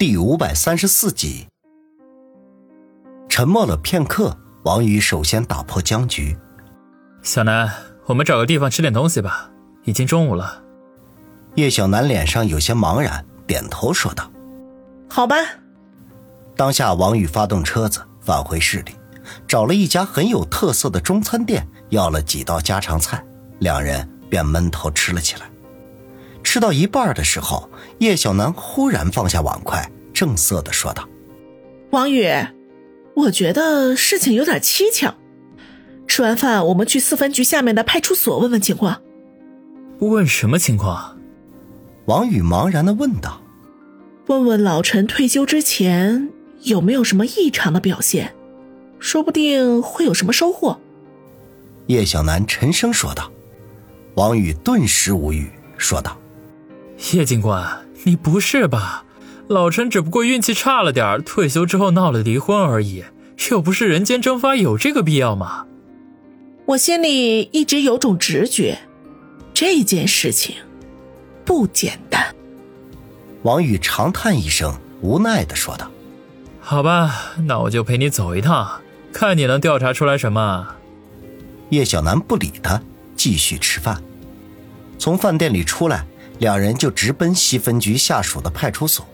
第五百三十四集。沉默了片刻，王宇首先打破僵局：“小南，我们找个地方吃点东西吧，已经中午了。”叶小南脸上有些茫然，点头说道：“好吧。”当下，王宇发动车子返回市里，找了一家很有特色的中餐店，要了几道家常菜，两人便闷头吃了起来。吃到一半的时候，叶小楠忽然放下碗筷，正色的说道：“王宇，我觉得事情有点蹊跷。吃完饭，我们去四分局下面的派出所问问情况。”问什么情况？王宇茫然的问道：“问问老陈退休之前有没有什么异常的表现，说不定会有什么收获。”叶小楠沉声说道。王宇顿时无语，说道：“叶警官，你不是吧？老陈只不过运气差了点，退休之后闹了离婚而已，又不是人间蒸发，有这个必要吗？”我心里一直有种直觉，这件事情。不简单，王宇长叹一声，无奈的说道：“好吧，那我就陪你走一趟，看你能调查出来什么。”叶小楠不理他，继续吃饭。从饭店里出来，两人就直奔西分局下属的派出所。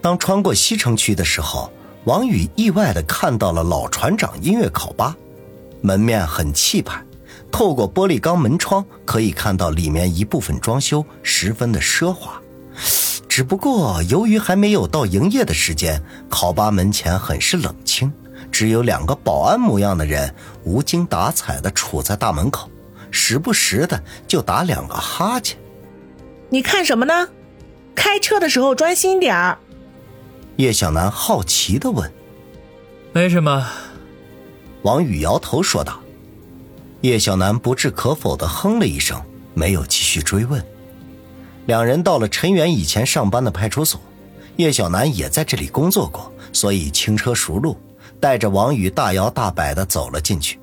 当穿过西城区的时候，王宇意外的看到了老船长音乐烤吧，门面很气派。透过玻璃钢门窗，可以看到里面一部分装修十分的奢华。只不过由于还没有到营业的时间，烤吧门前很是冷清，只有两个保安模样的人无精打采地杵在大门口，时不时的就打两个哈欠。你看什么呢？开车的时候专心点儿。叶小楠好奇的问。没什么。王宇摇头说道。叶小楠不置可否的哼了一声，没有继续追问。两人到了陈远以前上班的派出所，叶小楠也在这里工作过，所以轻车熟路，带着王宇大摇大摆的走了进去，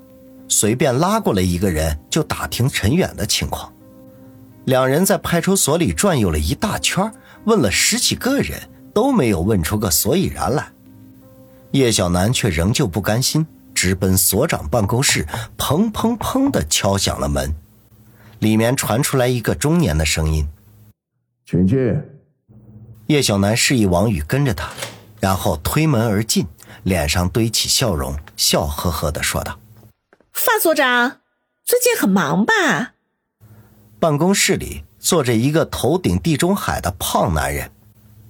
随便拉过来一个人就打听陈远的情况。两人在派出所里转悠了一大圈，问了十几个人，都没有问出个所以然来。叶小楠却仍旧不甘心。直奔所长办公室，砰砰砰的敲响了门。里面传出来一个中年的声音：“请进。”叶小楠示意王宇跟着他，然后推门而进，脸上堆起笑容，笑呵呵的说道：“范所长，最近很忙吧？”办公室里坐着一个头顶地中海的胖男人，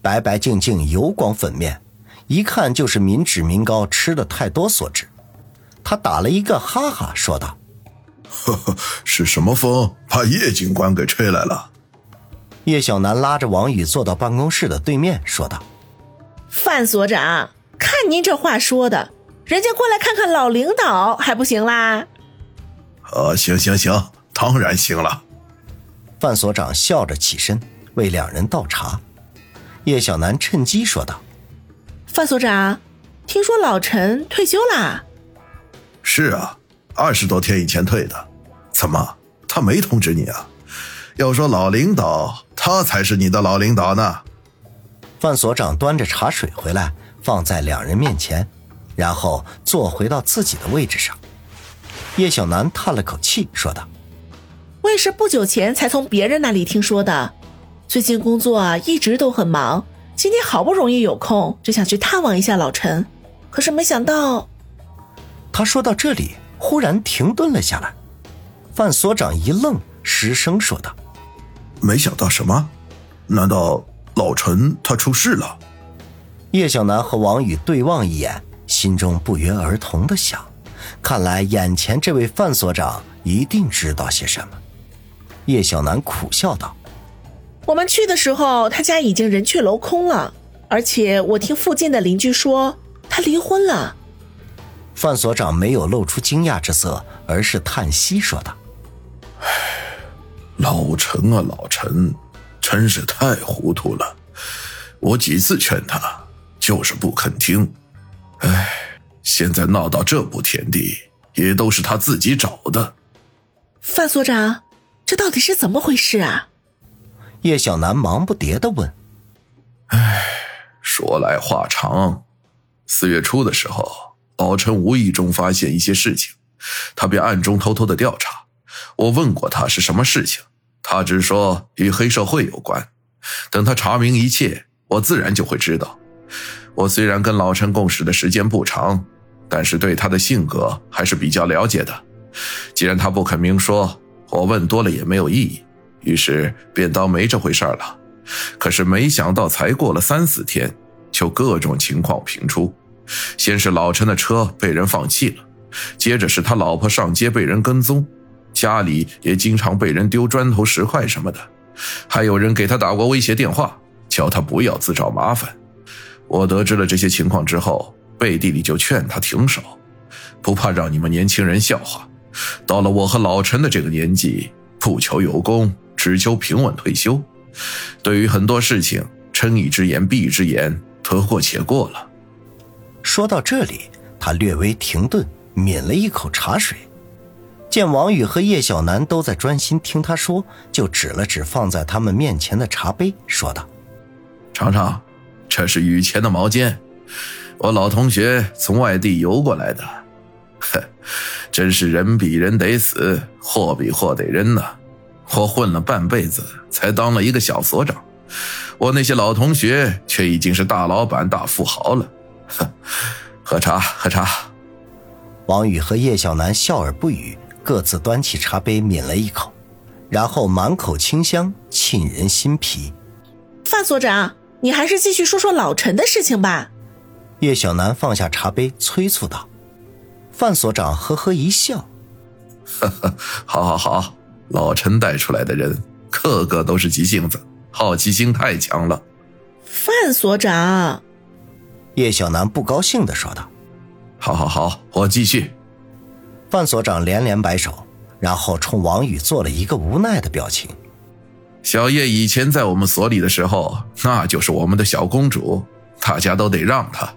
白白净净、油光粉面，一看就是民脂民膏吃的太多所致。他打了一个哈哈，说道：“呵呵，是什么风把叶警官给吹来了？”叶小楠拉着王宇坐到办公室的对面，说道：“范所长，看您这话说的，人家过来看看老领导还不行啦？”“啊，行行行，当然行了。”范所长笑着起身为两人倒茶。叶小楠趁机说道：“范所长，听说老陈退休啦？”是啊，二十多天以前退的，怎么他没通知你啊？要说老领导，他才是你的老领导呢。范所长端着茶水回来，放在两人面前，然后坐回到自己的位置上。叶小楠叹了口气，说道：“我也是不久前才从别人那里听说的，最近工作啊一直都很忙，今天好不容易有空，就想去探望一下老陈，可是没想到。”他说到这里，忽然停顿了下来。范所长一愣，失声说道：“没想到什么？难道老陈他出事了？”叶小楠和王宇对望一眼，心中不约而同的想：看来眼前这位范所长一定知道些什么。叶小楠苦笑道：“我们去的时候，他家已经人去楼空了，而且我听附近的邻居说，他离婚了。”范所长没有露出惊讶之色，而是叹息说道：“唉，老陈啊，老陈，真是太糊涂了。我几次劝他，就是不肯听。唉，现在闹到这步田地，也都是他自己找的。”范所长，这到底是怎么回事啊？叶小楠忙不迭的问。唉，说来话长。四月初的时候，老陈无意中发现一些事情，他便暗中偷偷的调查。我问过他是什么事情，他只说与黑社会有关。等他查明一切，我自然就会知道。我虽然跟老陈共事的时间不长，但是对他的性格还是比较了解的。既然他不肯明说，我问多了也没有意义，于是便当没这回事了。可是没想到，才过了三四天，就各种情况频出。先是老陈的车被人放弃了，接着是他老婆上街被人跟踪，家里也经常被人丢砖头石块什么的，还有人给他打过威胁电话，叫他不要自找麻烦。我得知了这些情况之后，背地里就劝他停手，不怕让你们年轻人笑话。到了我和老陈的这个年纪，不求有功，只求平稳退休。对于很多事情，睁一只眼闭一只眼，得过且过了。说到这里，他略微停顿，抿了一口茶水。见王宇和叶小楠都在专心听他说，就指了指放在他们面前的茶杯，说道：“尝尝，这是雨前的毛尖，我老同学从外地邮过来的。哼，真是人比人得死，货比货得扔呐。”我混了半辈子，才当了一个小所长，我那些老同学却已经是大老板、大富豪了。哼，喝茶，喝茶。王宇和叶小楠笑而不语，各自端起茶杯抿了一口，然后满口清香，沁人心脾。范所长，你还是继续说说老陈的事情吧。叶小楠放下茶杯，催促道。范所长呵呵一笑，呵呵，好好好。老陈带出来的人，个个都是急性子，好奇心太强了。范所长，叶小楠不高兴的说道：“好好好，我继续。”范所长连连摆手，然后冲王宇做了一个无奈的表情。小叶以前在我们所里的时候，那就是我们的小公主，大家都得让她。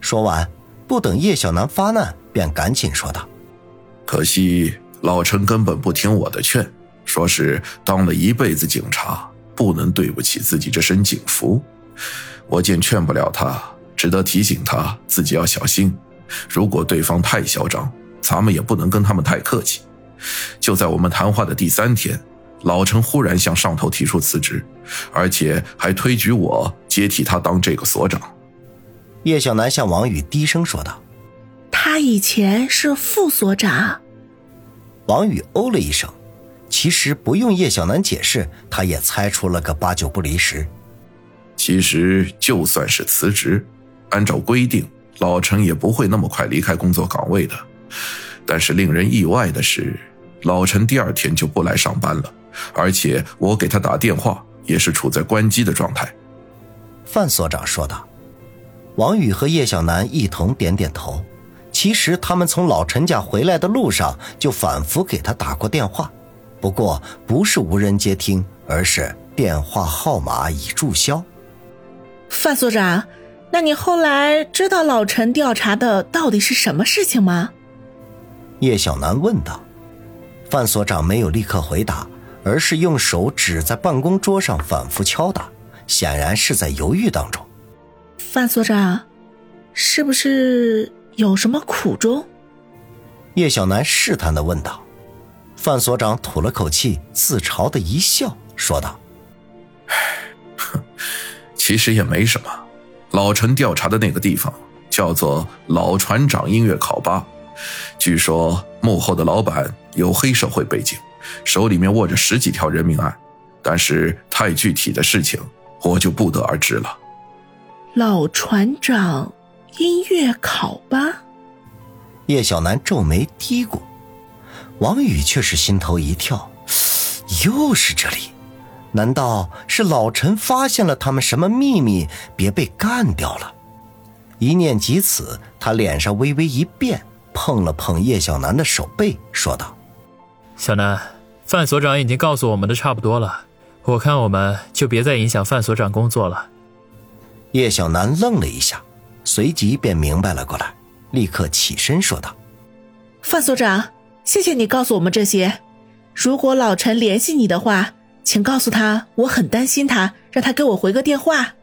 说完，不等叶小楠发难，便赶紧说道：“可惜。”老陈根本不听我的劝，说是当了一辈子警察，不能对不起自己这身警服。我见劝不了他，只得提醒他自己要小心。如果对方太嚣张，咱们也不能跟他们太客气。就在我们谈话的第三天，老陈忽然向上头提出辞职，而且还推举我接替他当这个所长。叶小楠向王宇低声说道：“他以前是副所长。”王宇哦了一声，其实不用叶小楠解释，他也猜出了个八九不离十。其实就算是辞职，按照规定，老陈也不会那么快离开工作岗位的。但是令人意外的是，老陈第二天就不来上班了，而且我给他打电话也是处在关机的状态。范所长说道。王宇和叶小楠一同点点头。其实他们从老陈家回来的路上就反复给他打过电话，不过不是无人接听，而是电话号码已注销。范所长，那你后来知道老陈调查的到底是什么事情吗？叶小楠问道。范所长没有立刻回答，而是用手指在办公桌上反复敲打，显然是在犹豫当中。范所长，是不是？有什么苦衷？叶小楠试探的问道。范所长吐了口气，自嘲的一笑，说道：“其实也没什么。老陈调查的那个地方叫做老船长音乐考吧，据说幕后的老板有黑社会背景，手里面握着十几条人命案，但是太具体的事情我就不得而知了。”老船长。音乐考吧，叶小楠皱眉嘀咕，王宇却是心头一跳，又是这里，难道是老陈发现了他们什么秘密，别被干掉了？一念及此，他脸上微微一变，碰了碰叶小楠的手背，说道：“小楠，范所长已经告诉我们的差不多了，我看我们就别再影响范所长工作了。”叶小楠愣了一下。随即便明白了过来，立刻起身说道：“范所长，谢谢你告诉我们这些。如果老陈联系你的话，请告诉他我很担心他，让他给我回个电话。”